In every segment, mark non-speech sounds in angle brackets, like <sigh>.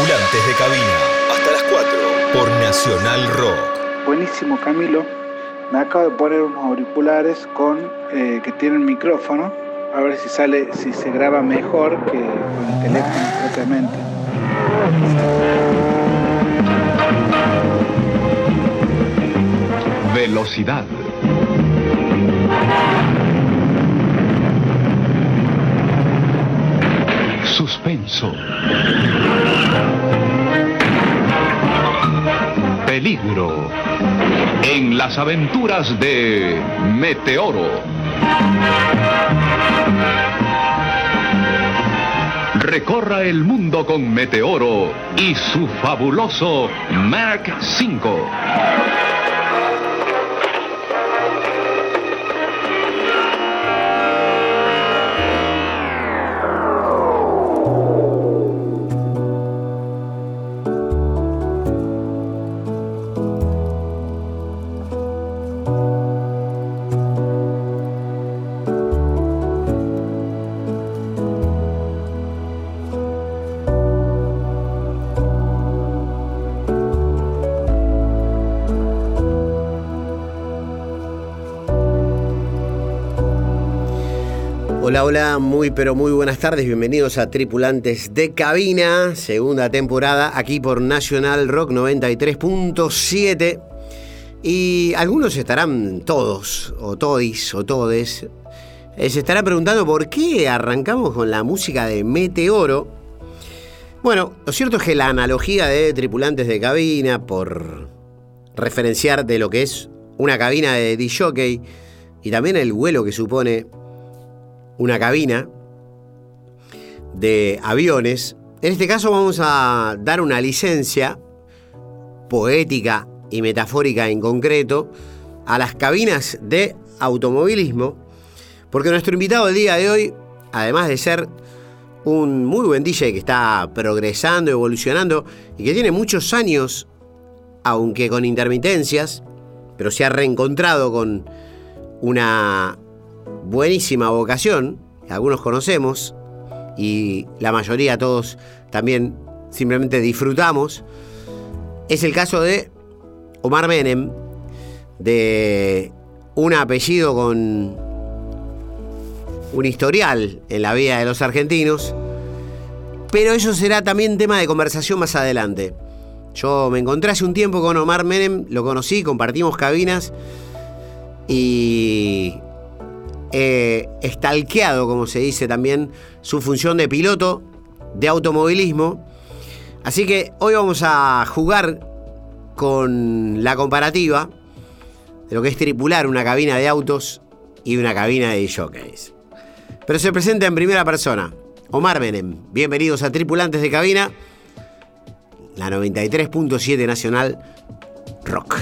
Tripulantes de cabina. Hasta las 4 por Nacional Rock. Buenísimo, Camilo. Me acabo de poner unos auriculares con eh, que tienen micrófono. A ver si sale, si se graba mejor que con el teléfono propiamente. Velocidad. Suspenso. Peligro. En las aventuras de Meteoro. Recorra el mundo con Meteoro y su fabuloso Mark 5. Hola, hola, muy pero muy buenas tardes, bienvenidos a Tripulantes de Cabina, segunda temporada aquí por National Rock 93.7 y algunos estarán todos, o todis, o todes, eh, se estarán preguntando por qué arrancamos con la música de Meteoro. Bueno, lo cierto es que la analogía de Tripulantes de Cabina, por referenciar de lo que es una cabina de DJ y también el vuelo que supone una cabina de aviones. En este caso vamos a dar una licencia poética y metafórica en concreto a las cabinas de automovilismo, porque nuestro invitado del día de hoy, además de ser un muy buen DJ que está progresando, evolucionando y que tiene muchos años, aunque con intermitencias, pero se ha reencontrado con una buenísima vocación, algunos conocemos y la mayoría todos también simplemente disfrutamos, es el caso de Omar Menem, de un apellido con un historial en la vida de los argentinos, pero eso será también tema de conversación más adelante. Yo me encontré hace un tiempo con Omar Menem, lo conocí, compartimos cabinas y eh, estalqueado, como se dice también, su función de piloto de automovilismo. Así que hoy vamos a jugar con la comparativa de lo que es tripular una cabina de autos y una cabina de jockeys. Pero se presenta en primera persona. Omar Menem, bienvenidos a Tripulantes de Cabina, la 93.7 Nacional Rock.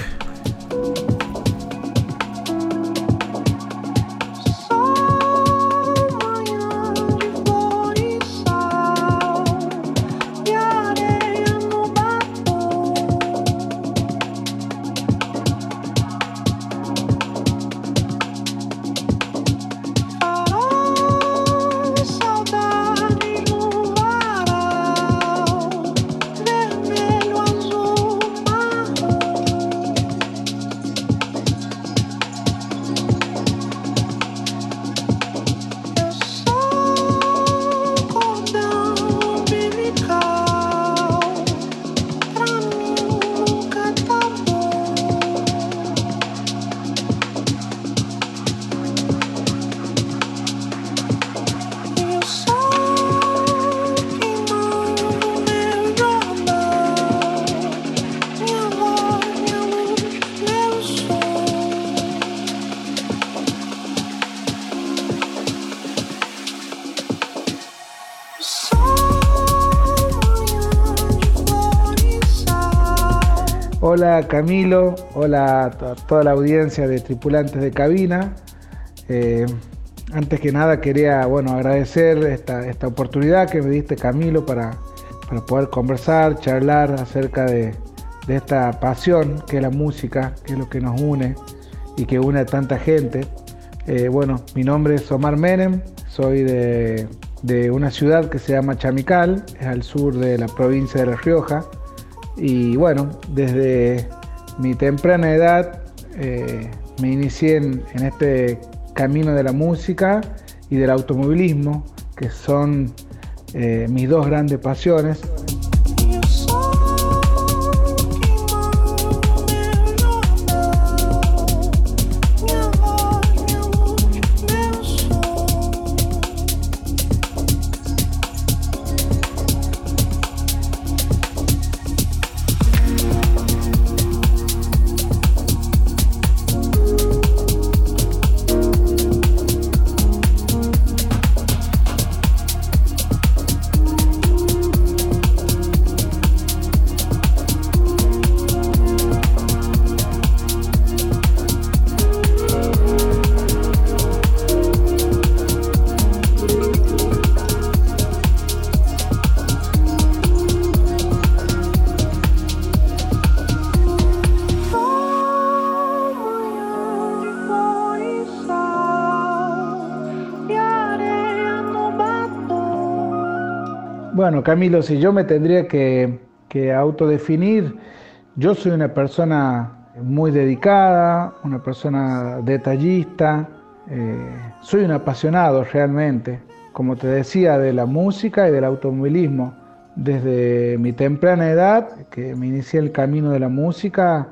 Hola Camilo, hola a toda la audiencia de tripulantes de cabina. Eh, antes que nada quería bueno, agradecer esta, esta oportunidad que me diste Camilo para, para poder conversar, charlar acerca de, de, esta pasión que es la música, que es lo que nos une y que une a tanta gente. Eh, bueno, mi nombre es Omar Menem, soy de de una ciudad que se llama Chamical, es al sur de la provincia de La Rioja. Y bueno, desde mi temprana edad eh, me inicié en, este camino de la música y del automovilismo, que son eh, mis dos grandes pasiones. Bueno, Camilo, si yo me tendría que, autodefinir, yo soy una persona muy dedicada, una persona detallista, eh, soy un apasionado realmente, como te decía, de la música y del automovilismo. Desde mi temprana edad, que me inicié el camino de la música,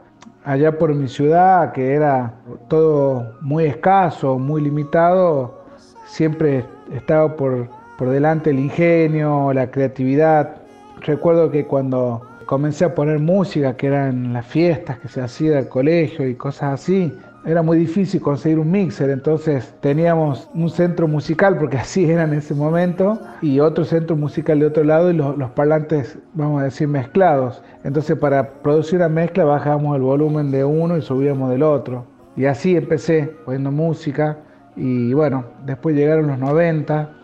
allá por mi ciudad, que era todo muy escaso, muy limitado, siempre estaba por por delante el ingenio, la creatividad. Recuerdo que cuando comencé a poner música, que eran las fiestas que se hacían del colegio y cosas así, era muy difícil conseguir un mixer, entonces teníamos un centro musical, porque <laughs> así era en ese momento, y otro centro musical de otro lado y los, los parlantes, vamos a decir, mezclados. Entonces para producir una mezcla bajábamos el volumen de uno y subíamos del otro. Y así empecé poniendo música y bueno, después llegaron los 90,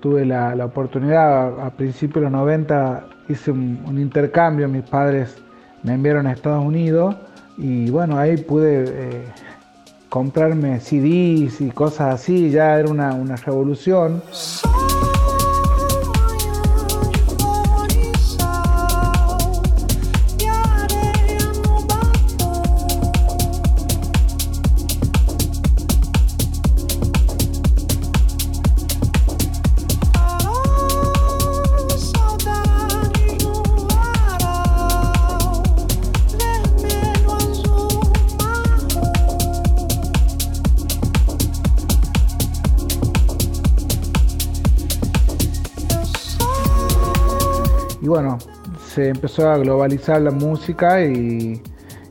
tuve la, oportunidad, a, principios de los 90 hice un, intercambio, mis padres me enviaron a Estados Unidos y bueno, ahí pude eh, comprarme CDs y cosas así, ya era una, una revolución. Bueno, se empezó a globalizar la música y,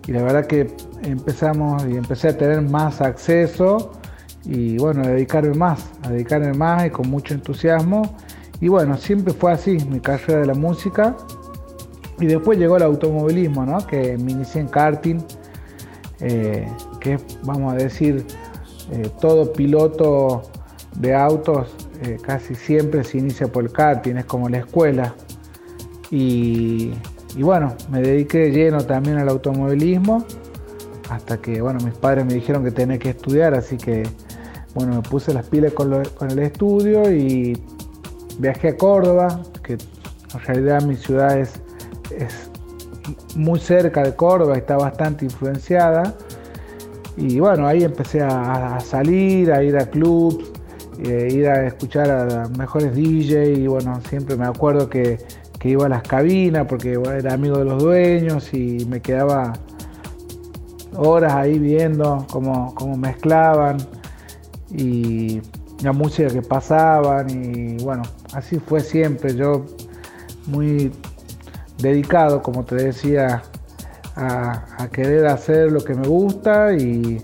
la verdad que empezamos y empecé a tener más acceso y bueno, a dedicarme más, a dedicarme más y con mucho entusiasmo. Y bueno, siempre fue así mi carrera de la música. Y después llegó el automovilismo, ¿no? que me inicié en karting, eh, que vamos a decir, eh, todo piloto de autos eh, casi siempre se inicia por el karting, es como la escuela. Y, bueno, me dediqué lleno también al automovilismo, hasta que bueno, mis padres me dijeron que tenía que estudiar, así que bueno, me puse las pilas con, el estudio y viajé a Córdoba, que en realidad mi ciudad es, muy cerca de Córdoba, está bastante influenciada. Y bueno, ahí empecé a, salir, a ir a clubs, eh, ir a escuchar a mejores DJs y bueno, siempre me acuerdo que que iba a las cabinas porque era amigo de los dueños y me quedaba horas ahí viendo cómo, mezclaban y la música que pasaban y bueno, así fue siempre. Yo muy dedicado, como te decía, a, querer hacer lo que me gusta y,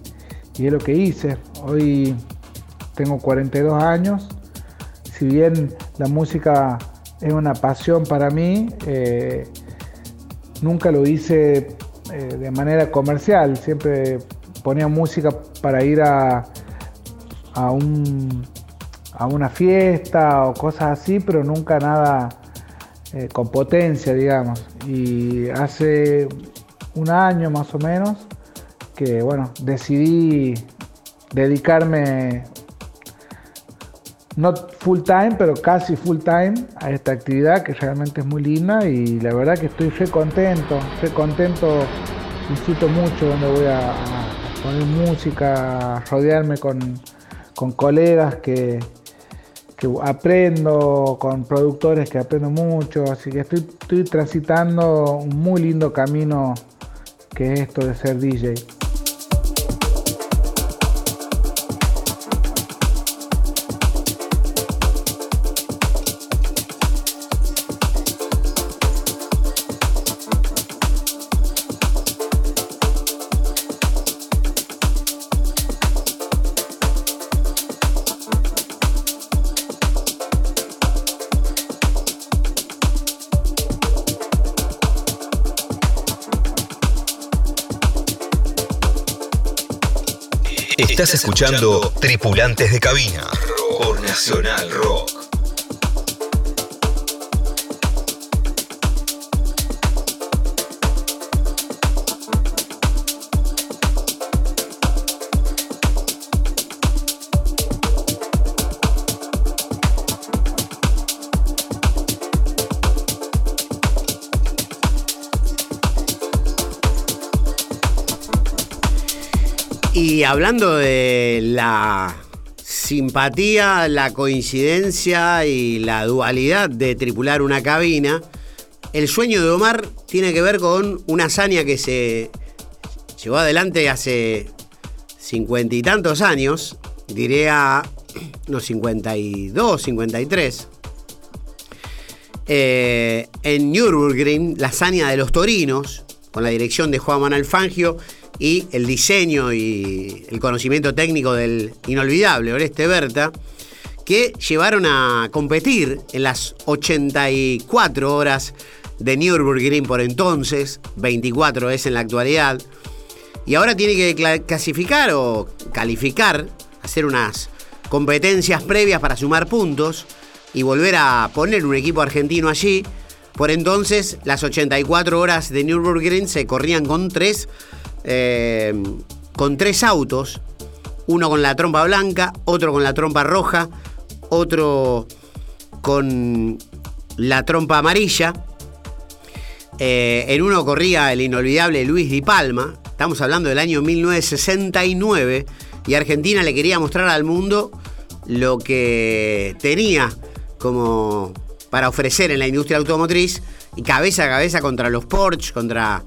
y, es lo que hice. Hoy tengo 42 años, si bien la música es una pasión para mí. Eh, nunca lo hice eh, de manera comercial, siempre ponía música para ir a, a, un, a una fiesta o cosas así, pero nunca nada eh, con potencia, digamos. Y hace un año más o menos que, bueno, decidí dedicarme no full time, pero casi full time a esta actividad que realmente es muy linda y la verdad que estoy re contento, re contento, disfruto mucho donde voy a, poner música, rodearme con, colegas que, que, aprendo, con productores que aprendo mucho, así que estoy, estoy transitando un muy lindo camino que es esto de ser DJ. Estás escuchando Tripulantes de Cabina por Nacional Rock. Y hablando de la simpatía, la coincidencia y la dualidad de tripular una cabina, el sueño de Omar tiene que ver con una hazaña que se llevó adelante hace cincuenta y tantos años, diría unos 52, 53. Eh, en Nürburgring, la hazaña de los torinos, con la dirección de Juan Manuel Fangio y el diseño y el conocimiento técnico del inolvidable Oreste Berta, que llevaron a competir en las 84 horas de Nürburgring por entonces, 24 es en la actualidad, y ahora tiene que clasificar o calificar, hacer unas competencias previas para sumar puntos y volver a poner un equipo argentino allí. Por entonces, las 84 horas de Nürburgring se corrían con tres eh, con tres autos, uno con la trompa blanca, otro con la trompa roja, otro con la trompa amarilla. Eh, en uno corría el inolvidable Luis Di Palma, estamos hablando del año 1969, y Argentina le quería mostrar al mundo lo que tenía como para ofrecer en la industria automotriz y cabeza a cabeza contra los Porsche, contra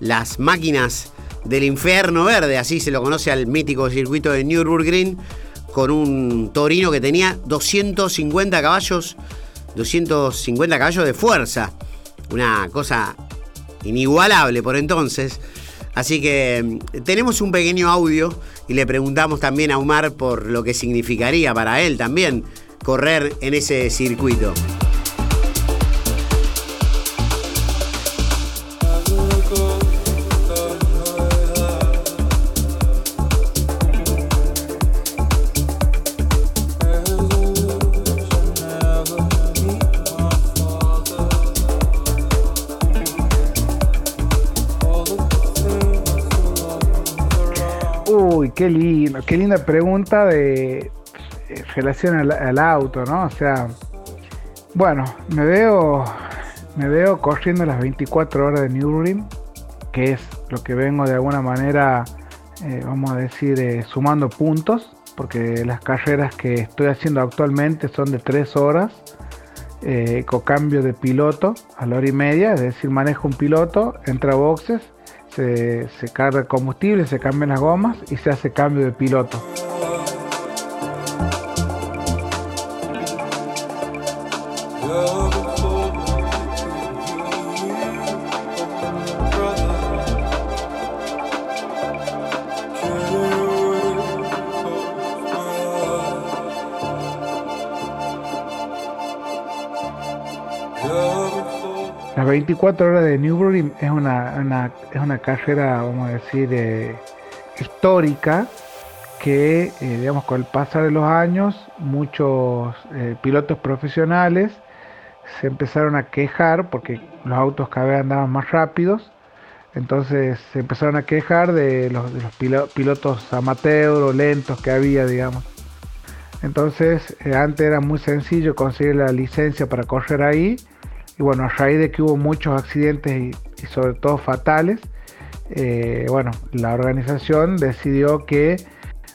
las máquinas del infierno verde, así se lo conoce al mítico circuito de Nürburgring, con un Torino que tenía 250 caballos, 250 caballos de fuerza, una cosa inigualable por entonces. Así que mm, tenemos un pequeño audio y le preguntamos también a Omar por lo que significaría para él también correr en ese circuito. Qué lindo, qué linda pregunta de, relación al, auto, ¿no? O sea, bueno, me veo, me veo corriendo las 24 horas de Nürburgring, que es lo que vengo de alguna manera, eh, vamos a decir, eh, sumando puntos, porque las carreras que estoy haciendo actualmente son de 3 horas. Eh, con cambio de piloto a la hora y media, es decir, manejo un piloto, entra a boxes se, carga el combustible, se cambian las gomas y se hace cambio de piloto. 24 horas de Newbury es una, es una carrera, vamos a decir, eh, histórica que, eh, digamos, con el pasar de los años, muchos eh, pilotos profesionales se empezaron a quejar porque los autos cada vez andaban más rápidos. Entonces se empezaron a quejar de los, pilotos amateur o lentos que había, digamos. Entonces, antes era muy sencillo conseguir la licencia para correr ahí. Y bueno, a raíz de que hubo muchos accidentes y, sobre todo fatales, eh, bueno, la organización decidió que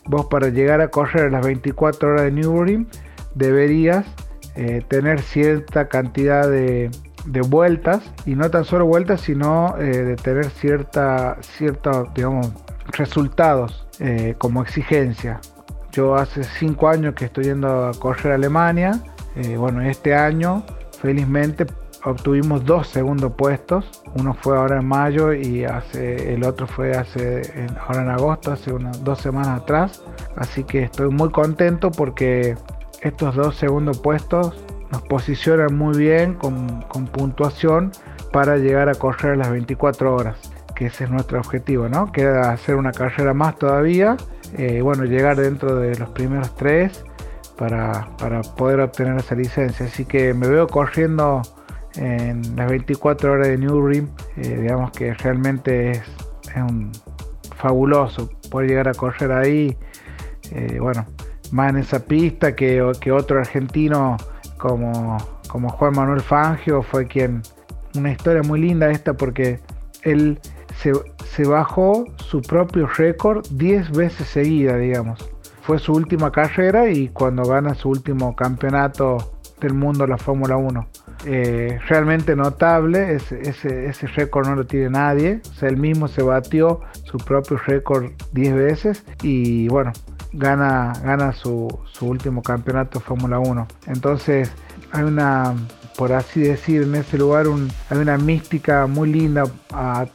vos para llegar a correr las 24 horas de Nürburgring deberías eh, tener cierta cantidad de, vueltas y no tan solo vueltas sino de tener cierta ciertos digamos resultados como exigencia yo hace cinco años que estoy yendo a correr a Alemania. Eh, bueno, este año, felizmente, obtuvimos dos segundos puestos. Uno fue ahora en mayo y hace, el otro fue hace ahora en agosto, hace unas dos semanas atrás. Así que estoy muy contento porque estos dos segundos puestos nos posicionan muy bien con, con puntuación para llegar a correr las 24 horas, que ese es nuestro objetivo, ¿no? Queda hacer una carrera más todavía eh, bueno, llegar dentro de los primeros tres para, poder obtener esa licencia. Así que me veo corriendo en las 24 horas de New Rim, eh, digamos que realmente es, un fabuloso poder llegar a correr ahí, eh, bueno, más en esa pista que, otro argentino como, como Juan Manuel Fangio fue quien, una historia muy linda esta porque él se, bajó su propio récord 10 veces seguida, digamos. Fue su última carrera y cuando gana su último campeonato del mundo la Fórmula 1. Eh, realmente notable, ese, ese, récord no lo tiene nadie. O él mismo se batió su propio récord 10 veces y bueno, gana, gana su, su último campeonato Fórmula 1. Entonces, hay una por así decir, en ese lugar hay una mística muy linda a,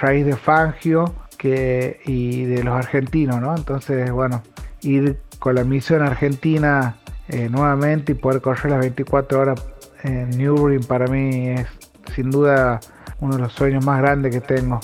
raíz de Fangio que, y de los argentinos, ¿no? Entonces, bueno, ir con la misión argentina eh, nuevamente y poder correr las 24 horas en Nürburgring para mí es sin duda uno de los sueños más grandes que tengo.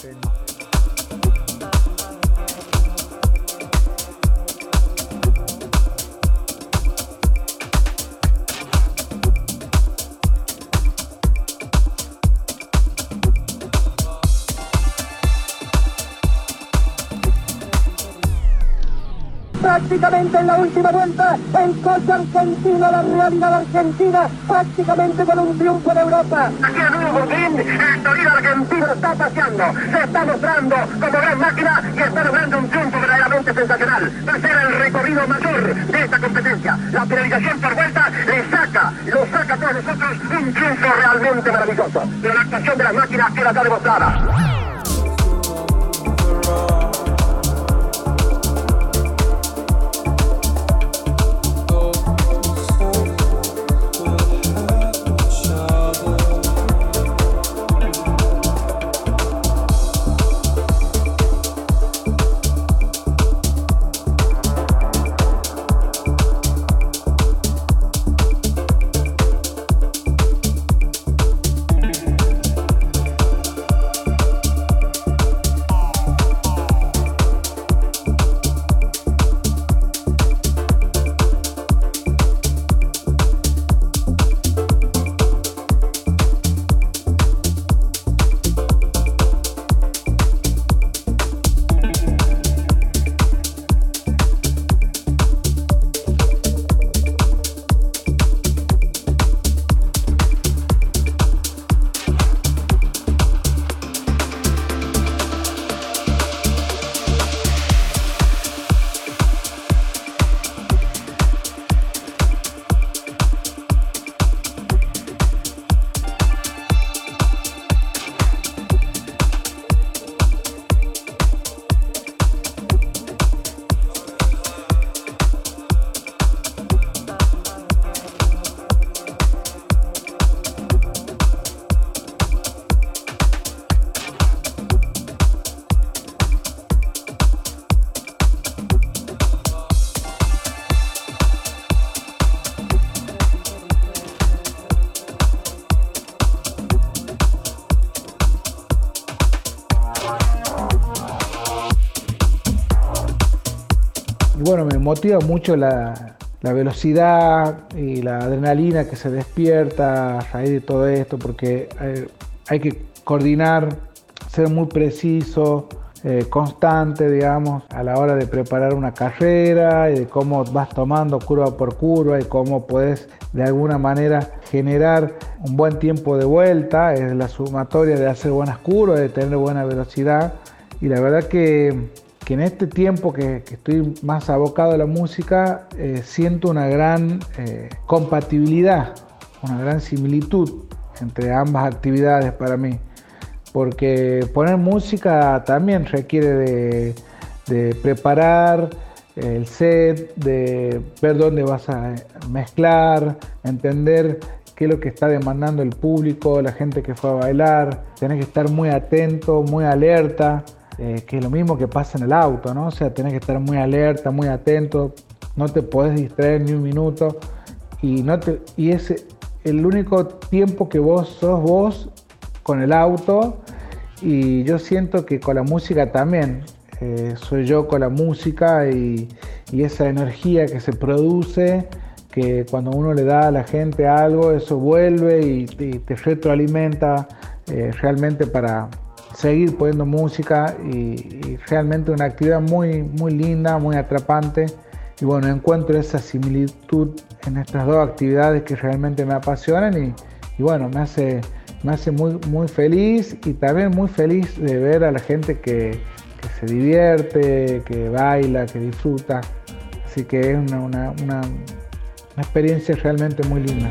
Prácticamente en la última vuelta, el coche argentino, la realidad argentina, prácticamente con un triunfo de Europa. Aquí en Nürburgring, el Torino argentino está paseando, se está mostrando como gran máquina y está logrando un triunfo verdaderamente sensacional. Va a ser el recorrido mayor de esta competencia. La penalización por vuelta le saca, lo saca a todos nosotros un triunfo realmente maravilloso. Pero la actuación de las máquinas queda acá demostrada. Motiva mucho la, velocidad y la adrenalina que se despierta a raíz de todo esto, porque hay, que coordinar, ser muy preciso, eh, constante, digamos, a la hora de preparar una carrera y de cómo vas tomando curva por curva y cómo puedes de alguna manera generar un buen tiempo de vuelta, es la sumatoria de hacer buenas curvas, de tener buena velocidad. Y la verdad que, en este tiempo que, estoy más abocado a la música, eh, siento una gran eh, compatibilidad, una gran similitud entre ambas actividades para mí. Porque poner música también requiere de, preparar el set, de ver dónde vas a mezclar, entender qué es lo que está demandando el público, la gente que fue a bailar, tenés que estar muy atento, muy alerta, eh, que es lo mismo que pasa en el auto, ¿no? O sea, tenés que estar muy alerta, muy atento, no te podés distraer ni un minuto y, no te, y es el único tiempo que vos sos vos con el auto y yo siento que con la música también, eh, soy yo con la música y, esa energía que se produce, que cuando uno le da a la gente algo, eso vuelve y, te retroalimenta eh, realmente para seguir poniendo música y, realmente una actividad muy, muy linda, muy atrapante. Y bueno, encuentro esa similitud en estas dos actividades que realmente me apasionan y, bueno, me hace me hace muy, muy feliz y también muy feliz de ver a la gente que, se divierte, que baila, que disfruta. Así que es una, una, una experiencia realmente muy linda.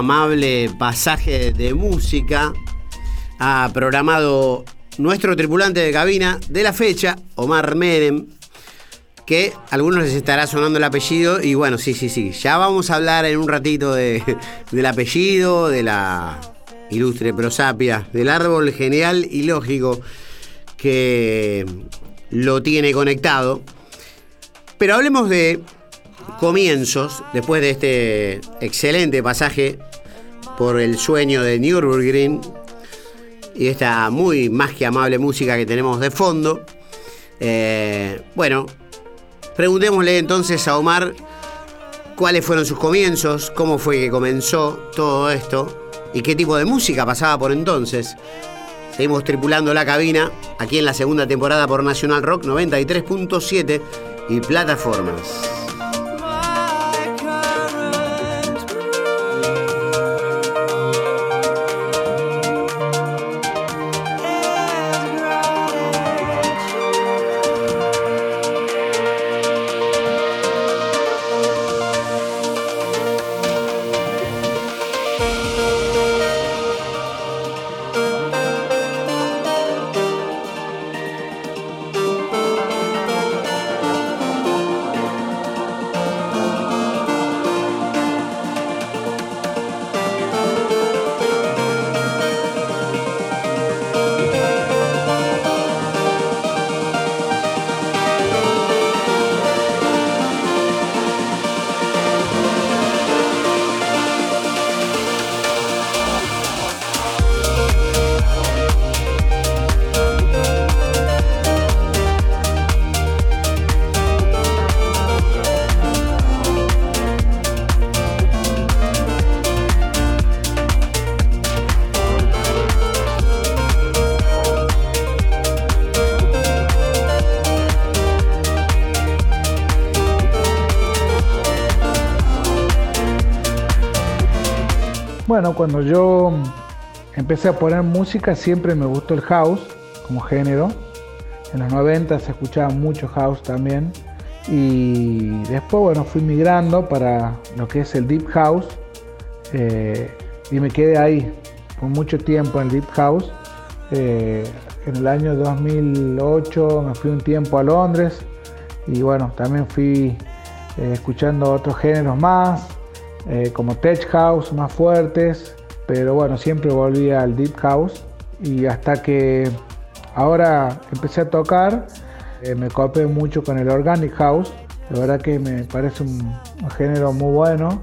Amable pasaje de música ha programado nuestro tripulante de cabina de la fecha, Omar Medem, que a algunos les estará sonando el apellido y bueno, sí, sí, sí, ya vamos a hablar en un ratito de, <laughs> del apellido, de la ilustre prosapia, del árbol genial y lógico que lo tiene conectado. Pero hablemos de comienzos, después de este excelente pasaje por el sueño de Nürburgring y esta muy más que amable música que tenemos de fondo. Eh, bueno, preguntémosle entonces a Omar cuáles fueron sus comienzos, cómo fue que comenzó todo esto y qué tipo de música pasaba por entonces. Seguimos tripulando la cabina aquí en la segunda temporada por National Rock 93.7 y plataformas. Bueno, cuando yo empecé a poner música siempre me gustó el house como género. En los 90 se escuchaba mucho house también. Y después, bueno, fui migrando para lo que es el deep house. eh, y me quedé ahí por mucho tiempo en el deep house. Eh, en el año 2008 me fui un tiempo a Londres. Y bueno, también fui eh, escuchando otros géneros más, eh, como tech house más fuertes, pero bueno, siempre volví al deep house. Y hasta que ahora empecé a tocar, eh, me copé mucho con el organic house, la verdad que me parece un, un género muy bueno,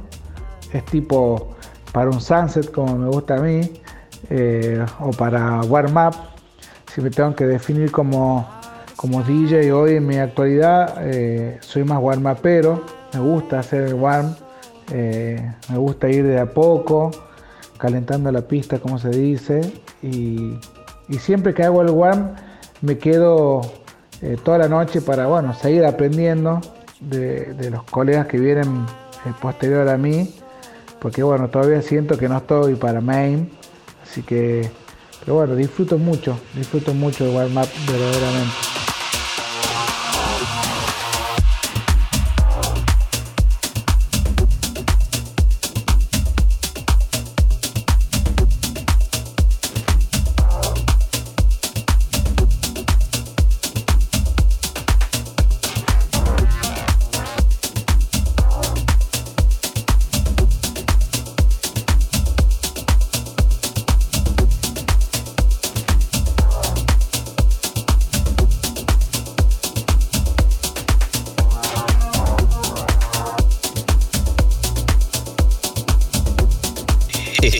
es tipo para un sunset como me gusta a mí, eh, o para warm up, si me tengo que definir como, como DJ hoy en mi actualidad, eh, soy más warm upero, me gusta hacer el warm. Eh, me gusta ir de a poco, calentando la pista, como se dice. Y, siempre que hago el warm, me quedo eh, toda la noche para bueno, seguir aprendiendo de, los colegas que vienen eh, posterior a mí. Porque bueno, todavía siento que no estoy para main. Así que, pero bueno, disfruto mucho, disfruto mucho el warm up verdaderamente.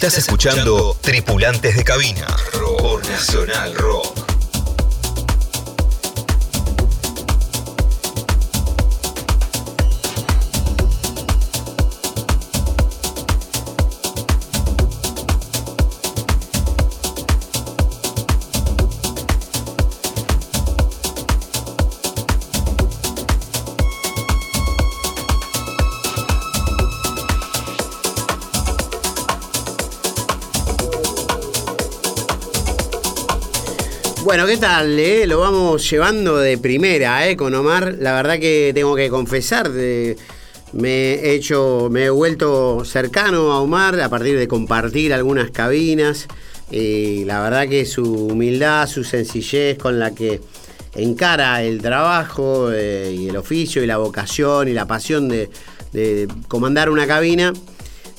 Estás escuchando Tripulantes de Cabina. ¿Qué tal? eh? Lo vamos llevando de primera, ¿eh? Con Omar. La verdad que tengo que confesar, de- me he hecho, me he vuelto cercano a Omar a partir de compartir algunas cabinas. La verdad que su humildad, su sencillez con la que encara el trabajo eh, y el oficio y la vocación y la pasión de, comandar una cabina,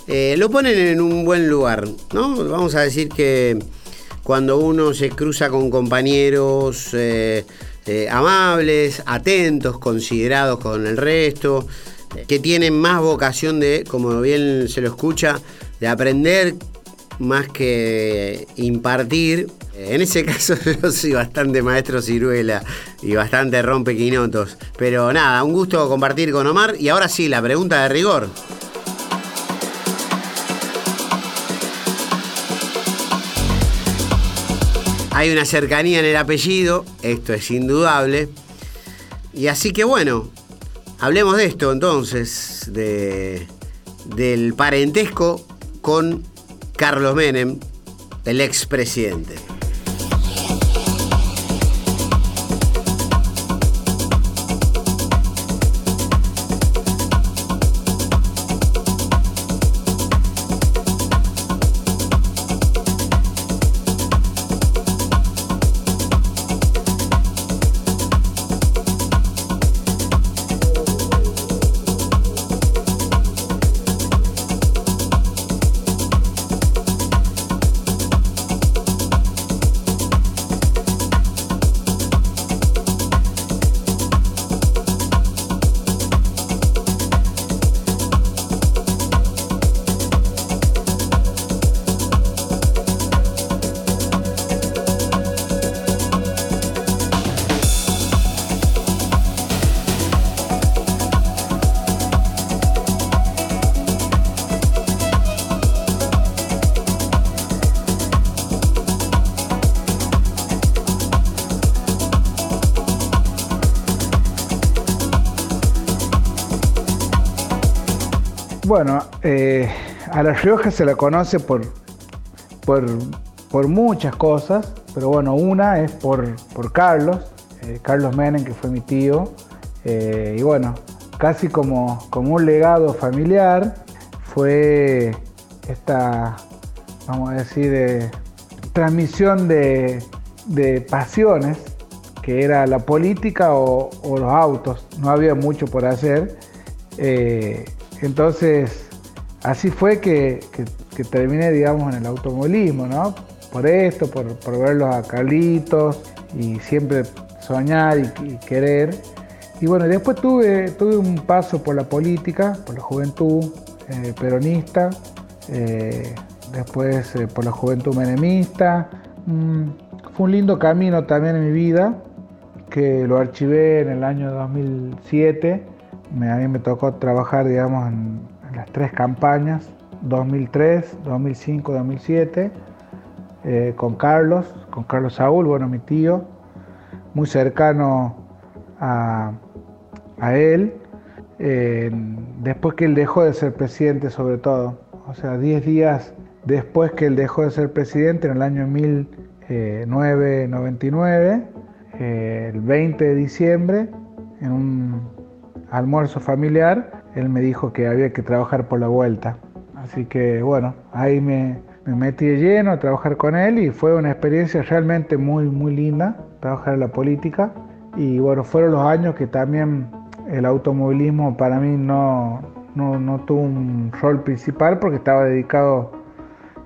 lo ponen en un buen lugar, ¿no? Vamos a decir que cuando uno se cruza con compañeros eh, eh, amables, atentos, considerados con el resto, que tienen más vocación de, como bien se lo escucha, de aprender más que impartir. En ese <laughs> caso yo soy bastante maestro ciruela y bastante rompequinotos. Pero nada, un gusto compartir con Omar. Y ahora sí, la pregunta de rigor. Hay una cercanía en el apellido, esto es indudable. Y así que bueno, hablemos de esto entonces, de, del parentesco con Carlos Menem, el expresidente. Rioja se la conoce por, por, muchas cosas, pero bueno, una es por, por Carlos, eh, Carlos Menem, que fue mi tío, eh, y bueno, casi como, como un legado familiar, fue esta, vamos a decir, de transmisión de, pasiones, que era la política o, los autos, no había mucho por hacer. Entonces, así fue que, terminé, digamos, en el automovilismo, ¿no? Por esto, por, por verlos a Carlitos y siempre soñar y, querer. Y bueno, después tuve, tuve un paso por la política, por la juventud eh, peronista, eh, después eh, por la juventud menemista. Mm, fue un lindo camino también en mi vida, que lo archivé en el año 2007 a mí me tocó trabajar, digamos, en, las tres campañas, 2003, 2005, 2007, con Carlos, con Carlos Saúl, bueno, mi tío, muy cercano a, él, después que él dejó de ser presidente sobre todo, o sea, 10 días después que él dejó de ser presidente, en el año 1999, eh, el 20 de diciembre, en un almuerzo familiar, él me dijo que había que trabajar por la vuelta. Así que bueno, ahí me, metí de lleno a trabajar con él y fue una experiencia realmente muy, muy linda, trabajar en la política. Y bueno, fueron los años que también el automovilismo para mí no, no, no tuvo un rol principal porque estaba dedicado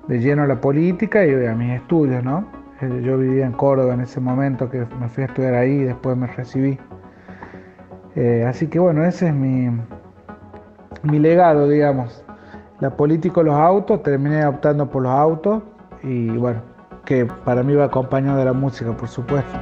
de lleno a la política y a mis estudios, ¿no? Eh, yo vivía en Córdoba en ese momento que me fui a estudiar ahí y después me recibí. Eh, así que bueno, ese es mi, mi legado, digamos. La política los autos, terminé optando por los autos y bueno, que para mí va acompañado de la música, por supuesto.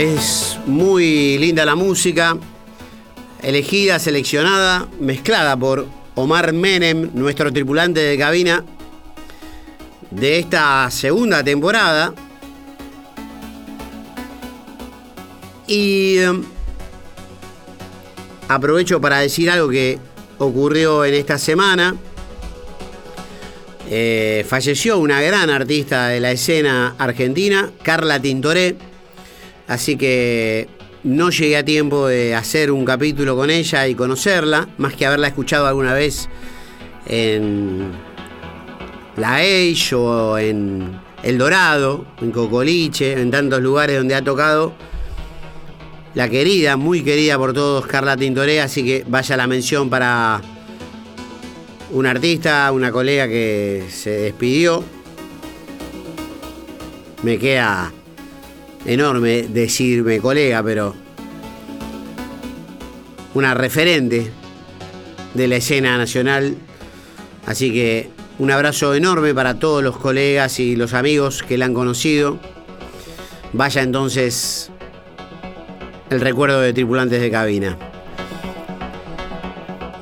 Es muy linda la música, elegida, seleccionada, mezclada por Omar Menem, nuestro tripulante de cabina de esta segunda temporada. Y em, aprovecho para decir algo que ocurrió en esta semana. Eh, falleció una gran artista de la escena argentina, Carla Tintoré. Así que no llegué a tiempo de hacer un capítulo con ella y conocerla, más que haberla escuchado alguna vez en La Age o en El Dorado, en Cocoliche, en tantos lugares donde ha tocado la querida, muy querida por todos, Carla Tintoré, así que vaya la mención para un artista, una colega que se despidió. Me queda enorme decirme colega, pero una referente de la escena nacional. Así que un abrazo enorme para todos los colegas y los amigos que la han conocido. Vaya entonces el recuerdo de tripulantes de cabina.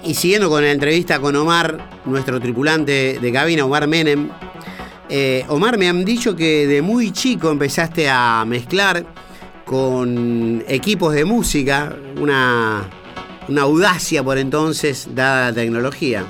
Y siguiendo con la entrevista con Omar, nuestro tripulante de cabina, Omar Menem, eh, Omar, me han dicho que de muy chico empezaste a mezclar con equipos de música, una, una audacia por entonces, dada la tecnología.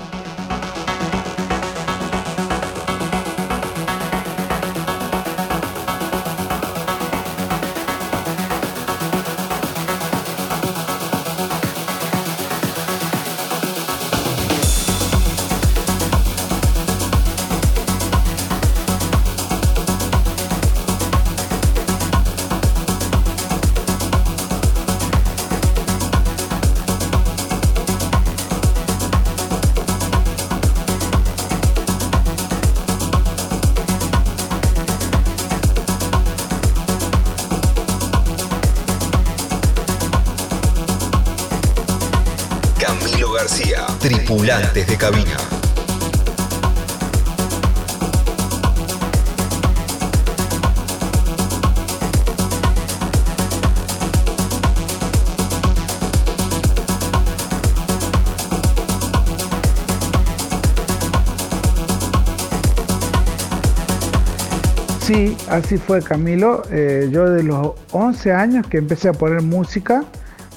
Sí, así fue Camilo. Eh, yo de los 11 años que empecé a poner música,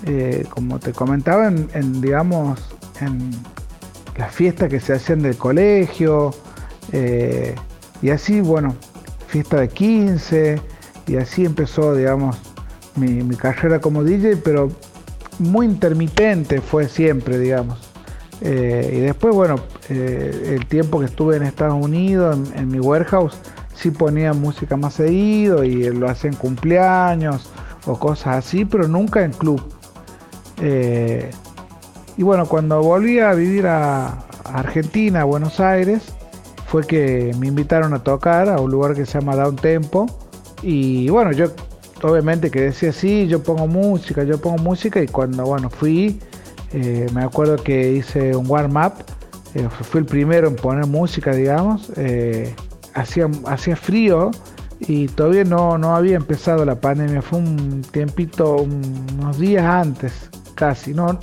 eh, como te comentaba, en digamos, en las fiestas que se hacían del colegio, eh, y así, bueno, fiesta de 15, y así empezó, digamos, mi, carrera como DJ, pero muy intermitente fue siempre, digamos. Y después, bueno, el tiempo que estuve en Estados Unidos, en, mi warehouse, sí ponía música más seguido y lo hacía en cumpleaños o cosas así, pero nunca en club. Y bueno, cuando volví a vivir a Argentina, a Buenos Aires, fue que me invitaron a tocar a un lugar que se llama Down Tempo. Y bueno, yo obviamente que decía, sí, yo pongo música, yo pongo música. Y cuando bueno, fui, eh, me acuerdo que hice un warm-up. Eh, fui el primero en poner música, digamos. Eh, hacía, hacía frío y todavía no, no había empezado la pandemia. Fue un tiempito, unos días antes, casi. No,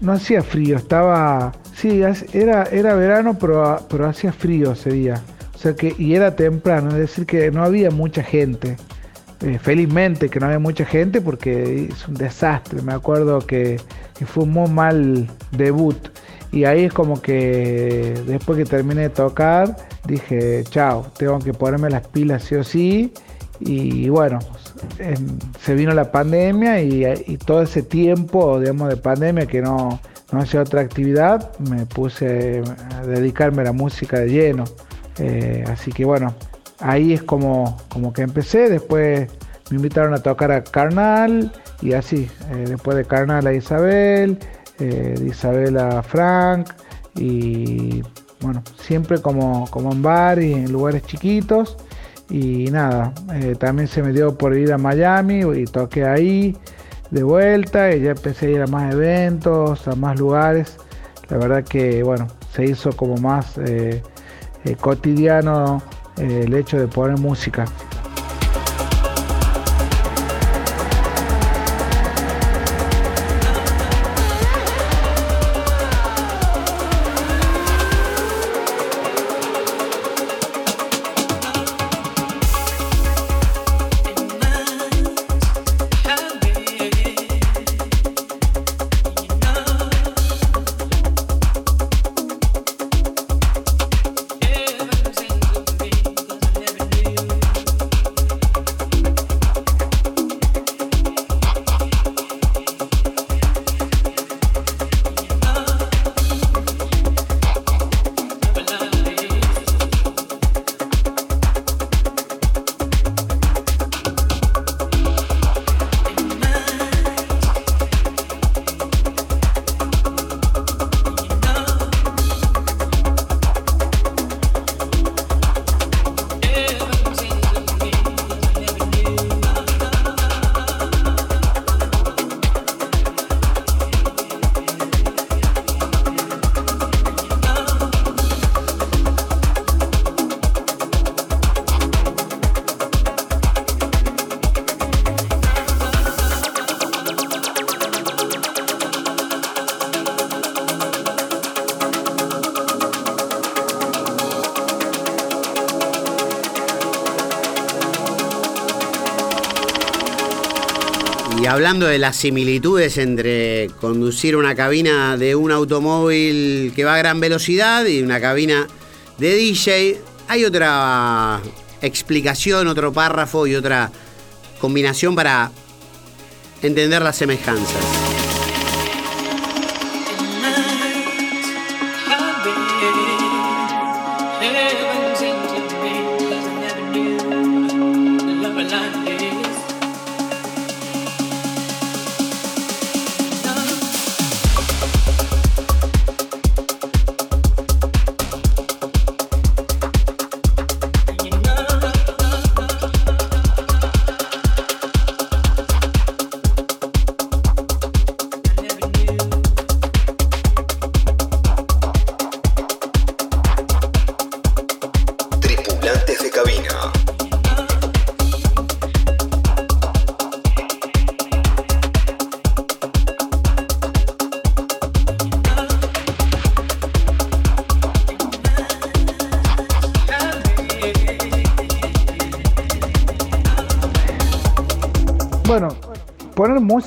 no hacía frío, estaba. Sí, era, era verano, pero, pero hacía frío ese día. O sea que, y era temprano, es decir, que no había mucha gente. Eh, felizmente que no había mucha gente porque es un desastre. Me acuerdo que, fue un muy mal debut. Y ahí es como que después que terminé de tocar, dije, chao, tengo que ponerme las pilas sí o sí. Y bueno, se vino la pandemia y, todo ese tiempo, digamos, de pandemia que no, no hacía otra actividad, me puse a dedicarme a la música de lleno. Eh, así que bueno, ahí es como, como que empecé, después me invitaron a tocar a Carnal y así, eh, después de Carnal a Isabel, eh, de Isabel a Frank y bueno, siempre como, como en bar y en lugares chiquitos y nada, eh, también se me dio por ir a Miami y toqué ahí de vuelta y ya empecé a ir a más eventos, a más lugares. La verdad que bueno, se hizo como más eh, eh, cotidiano el hecho de poner música. Hablando de las similitudes entre conducir una cabina de un automóvil que va a gran velocidad y una cabina de DJ, hay otra explicación, otro párrafo y otra combinación para entender las semejanzas.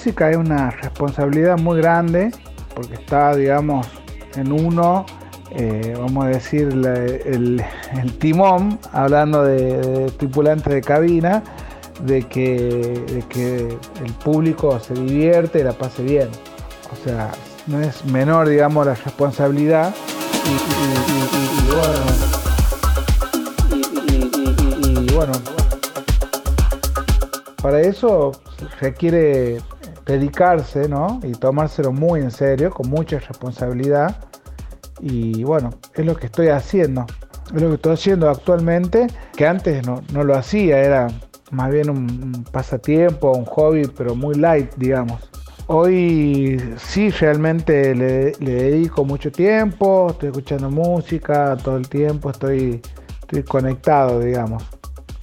Música es una responsabilidad muy grande porque está, digamos, en uno, eh, vamos a decir, el, timón, hablando de, tripulantes de cabina, de que, que el público se divierte y la pase bien. O sea, no es menor, digamos, la responsabilidad. y bueno, para eso requiere dedicarse, ¿no? Y tomárselo muy en serio, con mucha responsabilidad. Y bueno, es lo que estoy haciendo. Es lo que estoy haciendo actualmente, que antes no, lo hacía, era más bien un, pasatiempo, un hobby, pero muy light, digamos. Hoy sí realmente le, dedico mucho tiempo, estoy escuchando música todo el tiempo, estoy, estoy conectado, digamos.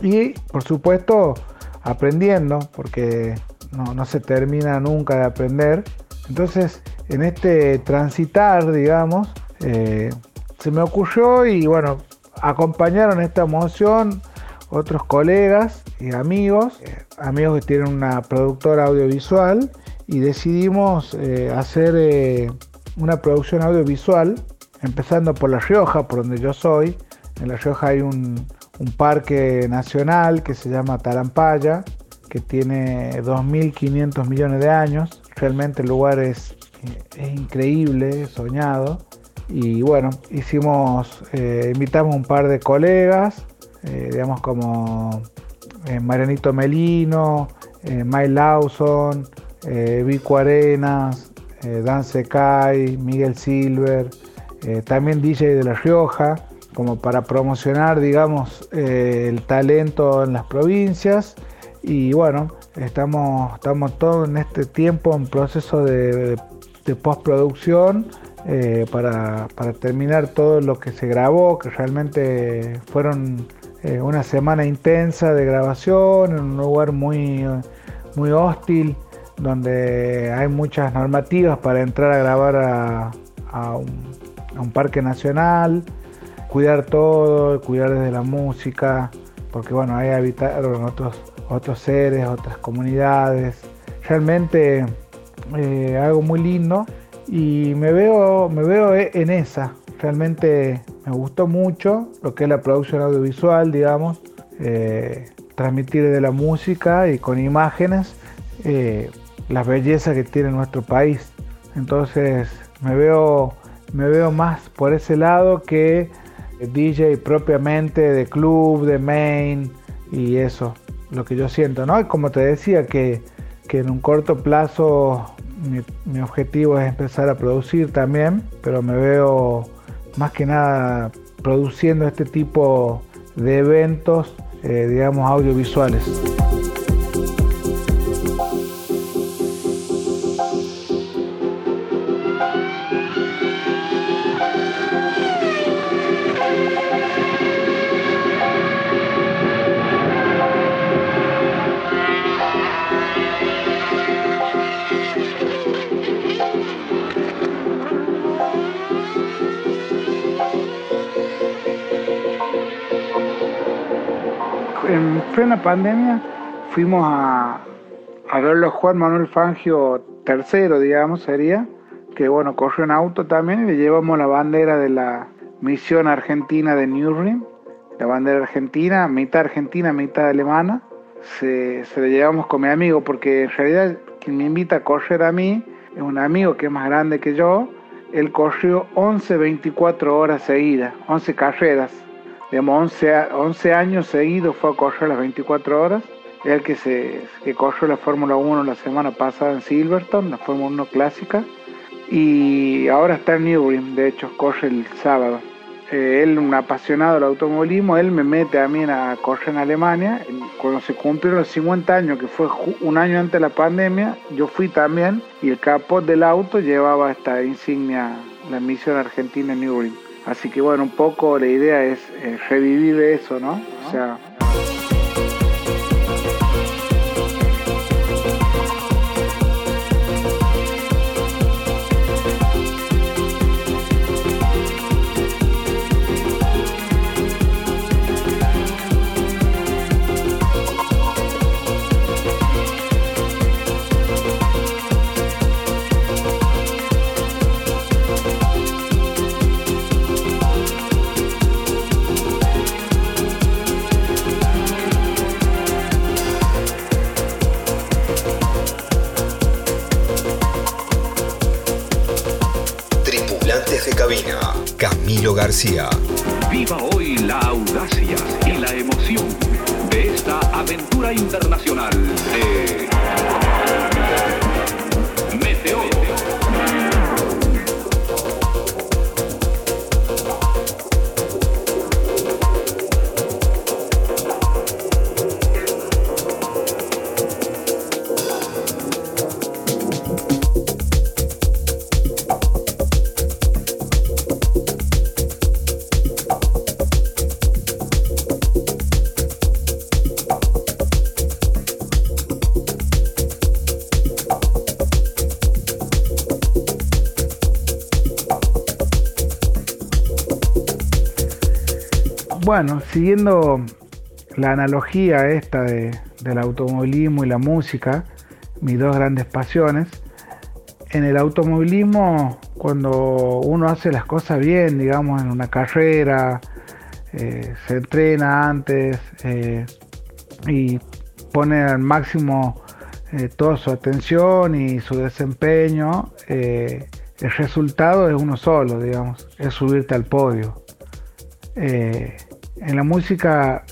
Y por supuesto aprendiendo, porque no, se termina nunca de aprender. Entonces, en este transitar, digamos, eh, se me ocurrió y bueno, acompañaron esta emoción otros colegas y amigos, eh, amigos que tienen una productora audiovisual y decidimos eh, hacer una producción audiovisual, empezando por La Rioja, por donde yo soy. En La Rioja hay un, un parque nacional que se llama Tarampaya, que tiene 2.500 millones de años. Realmente el lugar es, increíble, soñado. Y bueno, hicimos, eh, invitamos un par de colegas, eh, digamos como eh, Marianito Melino, Mike Lawson, Vico Arenas, Dan Secai, Miguel Silver, también DJ de La Rioja, como para promocionar, digamos, el talento en las provincias y bueno, estamos, estamos todos en este tiempo en proceso de, postproducción eh, para, terminar todo lo que se grabó, que realmente fueron eh, una semana intensa de grabación en un lugar muy, muy hostil, donde hay muchas normativas para entrar a grabar a, un, a un parque nacional, cuidar todo, cuidar desde la música, porque bueno, ahí habitaron otros otros seres, otras comunidades. Realmente eh, algo muy lindo y me veo, me veo e, en esa. Realmente me gustó mucho lo que es la producción audiovisual, digamos, eh, transmitir de la música y con imágenes eh, las bellezas que tiene nuestro país. Entonces me veo, me veo más por ese lado que DJ propiamente de club, de main y eso lo que yo siento, ¿no? Como te decía, que, en un corto plazo mi, objetivo es empezar a producir también, pero me veo más que nada produciendo este tipo de eventos, eh, digamos, audiovisuales. Pandemia fuimos a, a verlo Juan Manuel Fangio tercero, digamos, sería, que bueno, corrió en auto también y le llevamos la bandera de la misión argentina de Newrim, la bandera argentina, mitad argentina, mitad alemana. Se, se la llevamos con mi amigo porque en realidad quien me invita a correr a mí es un amigo que es más grande que yo. Él corrió 11, 24 horas seguidas, 11 carreras. Digamos, 11, 11 años seguidos fue a correr las 24 horas. El que, se, que corrió la Fórmula 1 la semana pasada en Silverstone, la Fórmula 1 clásica. Y ahora está en Newbury, de hecho, corre el sábado. Eh, él, un apasionado del automovilismo, él me mete a mí a correr en Alemania. Cuando se cumplieron los 50 años, que fue un año antes de la pandemia, yo fui también y el capot del auto llevaba esta insignia, la misión argentina en Newbury. Así que bueno, un poco la idea es eh, revivir eso, ¿no? O sea, Viva hoy la audacia y la emoción de esta aventura internacional Bueno, siguiendo la analogía esta de, del automovilismo y la música, mis dos grandes pasiones, en el automovilismo, cuando uno hace las cosas bien, digamos, en una carrera, eh, se entrena antes eh, y pone al máximo eh, toda su atención y su desempeño, el resultado es uno solo, digamos, es subirte al podio en la música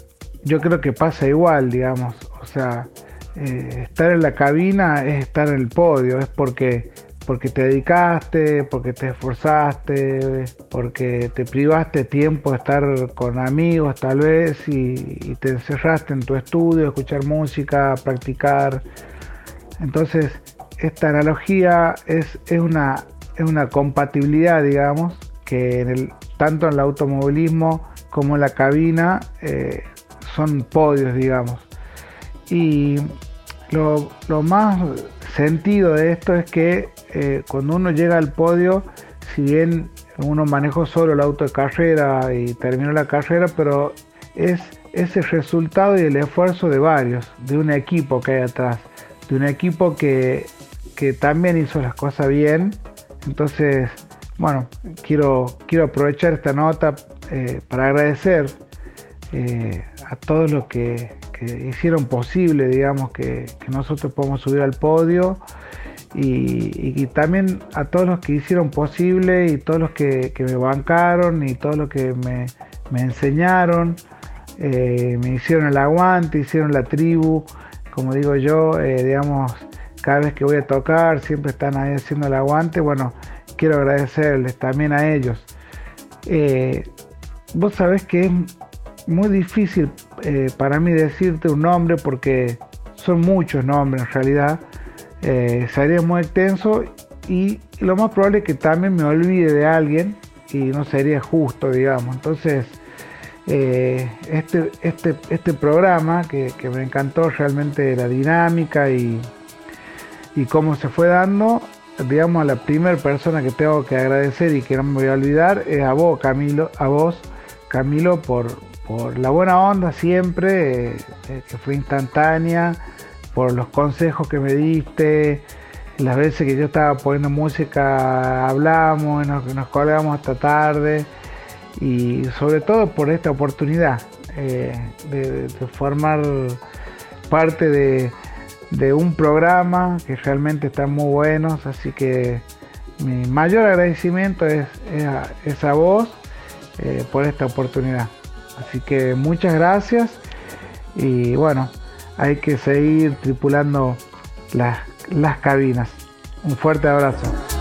yo creo que pasa igual, digamos. O sea, eh, estar en la cabina es estar en el podio, es porque, porque te dedicaste, porque te esforzaste, porque te privaste tiempo de estar con amigos tal vez y, te encerraste en tu estudio, escuchar música, practicar. Entonces, esta analogía es, es, una, es una compatibilidad, digamos, que en el, tanto en el automovilismo como la cabina eh, son podios, digamos. Y lo, más sentido de esto es que eh, cuando uno llega al podio, si bien uno manejó solo el auto de carrera y terminó la carrera, pero es ese resultado y el esfuerzo de varios, de un equipo que hay atrás, de un equipo que, que también hizo las cosas bien. Entonces, bueno, quiero, quiero aprovechar esta nota eh, para agradecer eh, a todos los que, hicieron posible, digamos, que, nosotros podamos subir al podio y, también a todos los que hicieron posible y todos los que, me bancaron y todos los que me, enseñaron, eh, me hicieron el aguante, hicieron la tribu, como digo yo, digamos, cada vez que voy a tocar siempre están ahí haciendo el aguante, bueno, quiero agradecerles también a ellos. Vos sabés que es muy difícil eh, para mí decirte un nombre porque son muchos nombres en realidad. Eh, sería muy extenso y lo más probable es que también me olvide de alguien y no sería justo, digamos. Entonces, este, este, este programa que, me encantó realmente la dinámica y, y cómo se fue dando, digamos, la primera persona que tengo que agradecer y que no me voy a olvidar es a vos, Camilo, a vos, Camilo, por, por la buena onda siempre, eh, que fue instantánea, por los consejos que me diste, las veces que yo estaba poniendo música hablamos, nos, nos colgamos hasta tarde y sobre todo por esta oportunidad eh, de, formar parte de, un programa que realmente está muy buenos, así que mi mayor agradecimiento es, a, vos eh, por esta oportunidad. Así que muchas gracias y bueno, hay que seguir tripulando las, las cabinas. Un fuerte abrazo.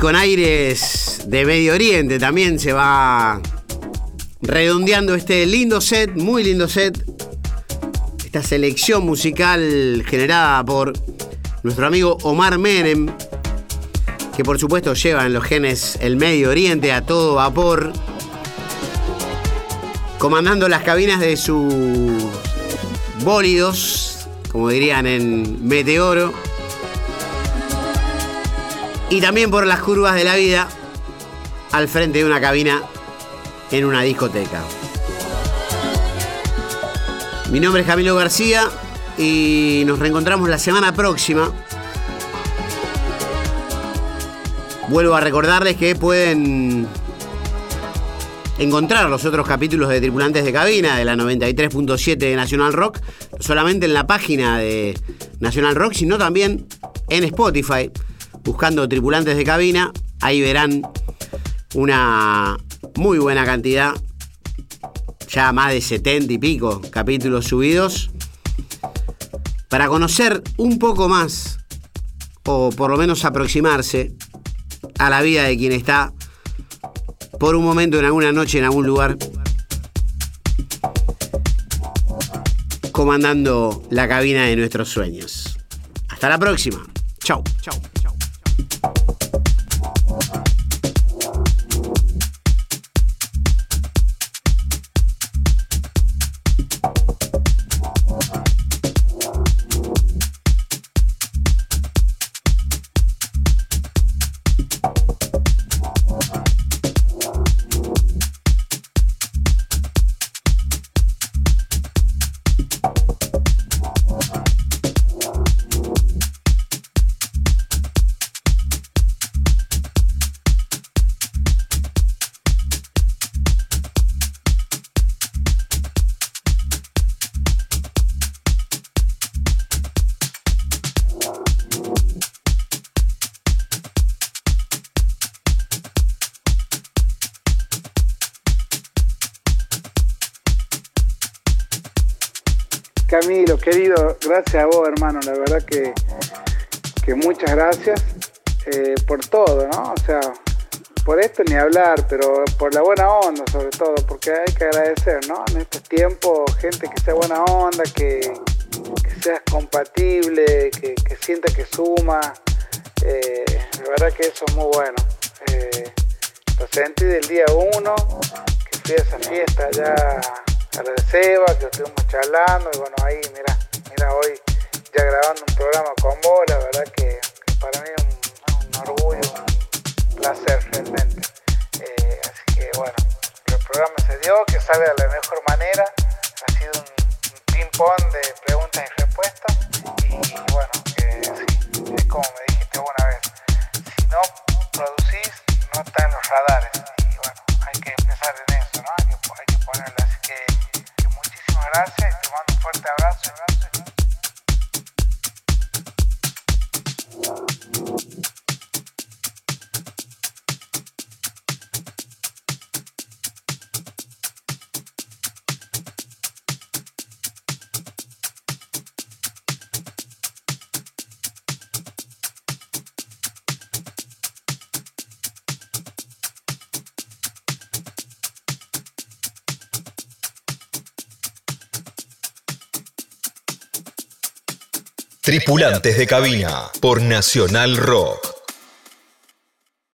Con aires de Medio Oriente también se va redondeando este lindo set, muy lindo set. Esta selección musical generada por nuestro amigo Omar Menem, que por supuesto lleva en los genes el Medio Oriente a todo vapor, comandando las cabinas de sus bólidos, como dirían en Meteoro y también por las curvas de la vida al frente de una cabina en una discoteca. Mi nombre es Camilo García y nos reencontramos la semana próxima. Vuelvo a recordarles que pueden encontrar los otros capítulos de Tripulantes de Cabina de la 93.7 de National Rock, solamente en la página de National Rock, sino también en Spotify buscando tripulantes de cabina, ahí verán una muy buena cantidad, ya más de 70 y pico capítulos subidos, para conocer un poco más, o por lo menos aproximarse a la vida de quien está por un momento en alguna noche en algún lugar comandando la cabina de nuestros sueños. Hasta la próxima. Chao. Chao. Camilo, querido, gracias a vos, hermano. La verdad que, que muchas gracias eh, por todo, ¿no? O sea, por esto ni hablar, pero por la buena onda sobre todo, porque hay que agradecer, ¿no? En estos tiempos, gente que sea buena onda, que, que sea compatible, que, sienta que suma. Eh, la verdad que eso es muy bueno. Eh, lo sentí del día uno, que fui a esa fiesta allá a la Seba, que estuvimos charlando y bueno, ahí, mira, mira hoy ya grabando un programa con vos, la verdad que, para mí es un, orgullo, un placer realmente. Eh, así que bueno, el programa se dio, que sale de la mejor manera, ha sido un, ping-pong de preguntas y Tripulantes de cabina por Nacional Rock.